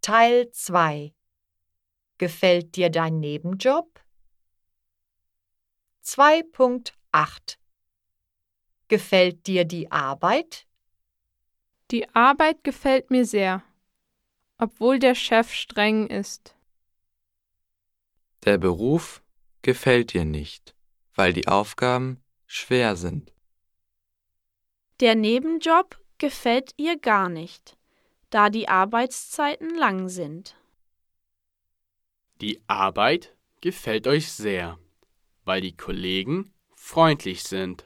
Teil 2 Gefällt dir dein Nebenjob? 2.8 Gefällt dir die Arbeit? Die Arbeit gefällt mir sehr, obwohl der Chef streng ist. Der Beruf gefällt dir nicht, weil die Aufgaben schwer sind. Der Nebenjob gefällt ihr gar nicht, da die Arbeitszeiten lang sind. Die Arbeit gefällt euch sehr, weil die Kollegen freundlich sind.